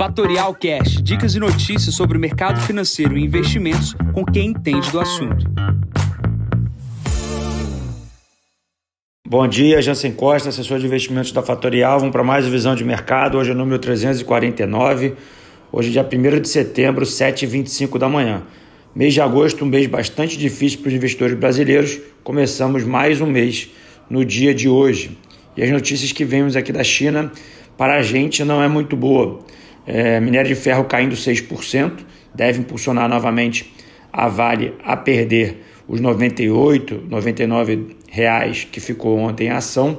Fatorial Cash, dicas e notícias sobre o mercado financeiro e investimentos com quem entende do assunto. Bom dia, Jansen Costa, assessor de investimentos da Fatorial. Vamos para mais visão de mercado. Hoje é o número 349. Hoje é dia 1 de setembro, 7h25 da manhã. Mês de agosto, um mês bastante difícil para os investidores brasileiros. Começamos mais um mês no dia de hoje. E as notícias que vemos aqui da China, para a gente, não é muito boa. É, minério de ferro caindo 6%, deve impulsionar novamente a Vale a perder os 98, 99 reais que ficou ontem a ação.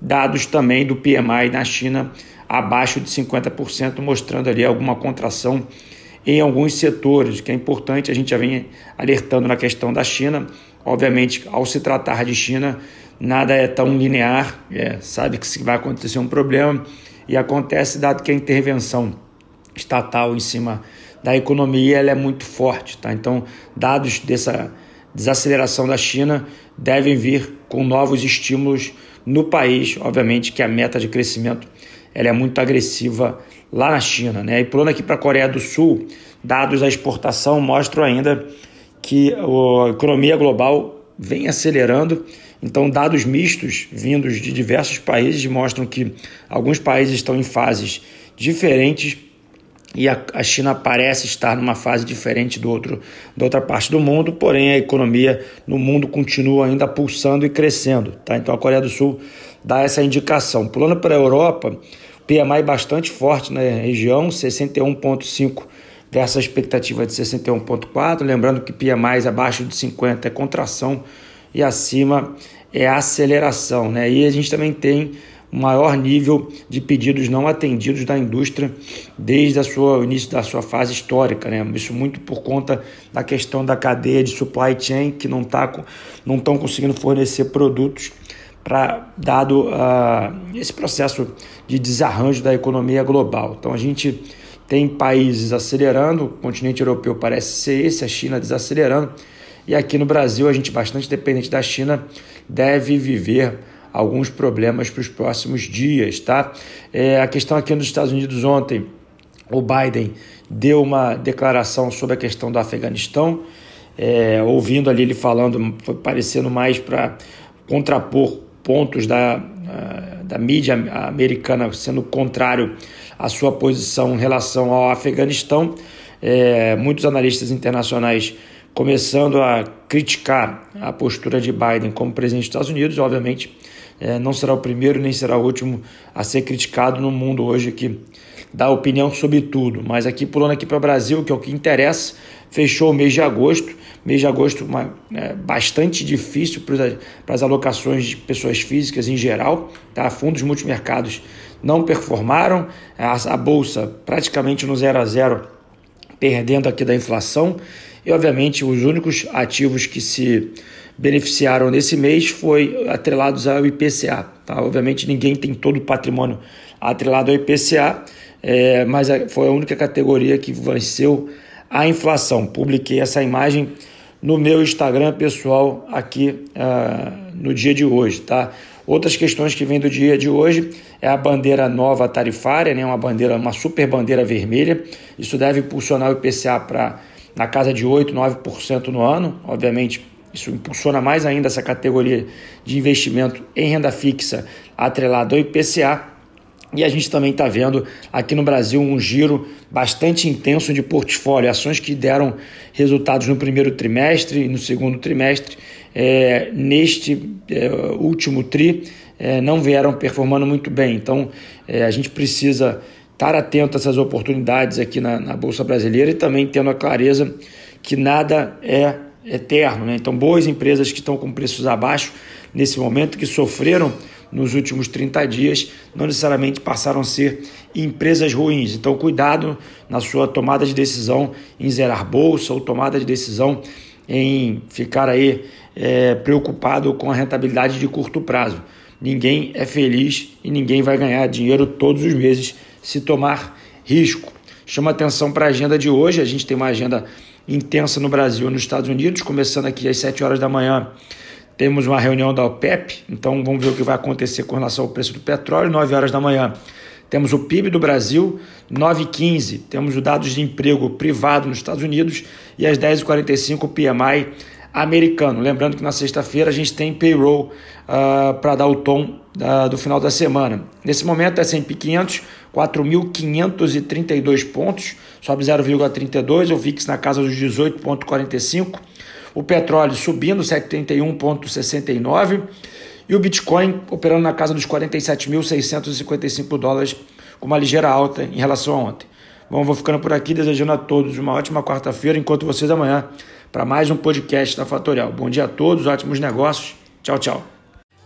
Dados também do PMI na China abaixo de 50%, mostrando ali alguma contração em alguns setores, que é importante, a gente já vem alertando na questão da China. Obviamente, ao se tratar de China, nada é tão linear, é, sabe que vai acontecer um problema e acontece dado que a intervenção estatal em cima da economia ela é muito forte, tá? Então, dados dessa desaceleração da China devem vir com novos estímulos no país, obviamente que a meta de crescimento ela é muito agressiva lá na China, né? E pulando aqui para a Coreia do Sul, dados da exportação mostram ainda que a economia global vem acelerando. Então, dados mistos vindos de diversos países mostram que alguns países estão em fases diferentes e a, China parece estar numa fase diferente do outro, da outra parte do mundo, porém a economia no mundo continua ainda pulsando e crescendo. Tá? Então a Coreia do Sul dá essa indicação. Pulando para a Europa, PMI bastante forte na região, 61,5 versus expectativa de 61,4. Lembrando que PMI abaixo de 50 é contração e acima é aceleração. Né? E a gente também tem maior nível de pedidos não atendidos da indústria desde a sua, o início da sua fase histórica. Né? Isso muito por conta da questão da cadeia de supply chain, que não tá, não estão conseguindo fornecer produtos para dado uh, esse processo de desarranjo da economia global. Então a gente tem países acelerando, o continente europeu parece ser esse, a China desacelerando, e aqui no Brasil a gente bastante dependente da China deve viver alguns problemas para os próximos dias, tá? É, a questão aqui nos Estados Unidos ontem, o Biden deu uma declaração sobre a questão do Afeganistão, é, ouvindo ali ele falando, parecendo mais para contrapor pontos da, da mídia americana sendo contrário à sua posição em relação ao Afeganistão. É, muitos analistas internacionais começando a criticar a postura de Biden como presidente dos Estados Unidos, obviamente é, não será o primeiro nem será o último a ser criticado no mundo hoje que dá opinião sobre tudo. Mas aqui pulando aqui para o Brasil, que é o que interessa, fechou o mês de agosto, mês de agosto uma, é, bastante difícil para as alocações de pessoas físicas em geral, tá? fundos multimercados não performaram, a, a bolsa praticamente no zero a zero, perdendo aqui da inflação, e obviamente os únicos ativos que se beneficiaram nesse mês foi atrelados ao IPCA. Tá? Obviamente ninguém tem todo o patrimônio atrelado ao IPCA, é, mas foi a única categoria que venceu a inflação. Publiquei essa imagem no meu Instagram pessoal aqui uh, no dia de hoje. Tá? Outras questões que vêm do dia de hoje é a bandeira nova tarifária, né? uma bandeira, uma super bandeira vermelha. Isso deve impulsionar o IPCA para na casa de 8, 9% no ano. Obviamente, isso impulsiona mais ainda essa categoria de investimento em renda fixa atrelado ao IPCA. E a gente também está vendo aqui no Brasil um giro bastante intenso de portfólio, ações que deram resultados no primeiro trimestre e no segundo trimestre. É, neste é, último TRI é, não vieram performando muito bem. Então é, a gente precisa estar atento a essas oportunidades aqui na, na Bolsa Brasileira e também tendo a clareza que nada é eterno. Né? Então, boas empresas que estão com preços abaixo nesse momento, que sofreram nos últimos 30 dias, não necessariamente passaram a ser empresas ruins. Então, cuidado na sua tomada de decisão em zerar bolsa ou tomada de decisão em ficar aí é, preocupado com a rentabilidade de curto prazo. Ninguém é feliz e ninguém vai ganhar dinheiro todos os meses se tomar risco. Chama atenção para a agenda de hoje. A gente tem uma agenda intensa no Brasil e nos Estados Unidos, começando aqui às 7 horas da manhã. Temos uma reunião da OPEP, então vamos ver o que vai acontecer com relação ao preço do petróleo. 9 horas da manhã Temos o PIB do Brasil, 9,15. Temos os dados de emprego privado nos Estados Unidos e às 10h45 o PMI americano. Lembrando que na sexta-feira a gente tem payroll uh, para dar o tom uh, do final da semana. Nesse momento é S&P 500, 4.532 pontos, sobe 0,32, o VIX na casa dos 18,45, o petróleo subindo 71,69 e o Bitcoin operando na casa dos 47.655 dólares, com uma ligeira alta em relação a ontem. Bom, vou ficando por aqui, desejando a todos uma ótima quarta-feira, enquanto vocês amanhã para mais um podcast da Fatorial. Bom dia a todos, ótimos negócios. Tchau, tchau.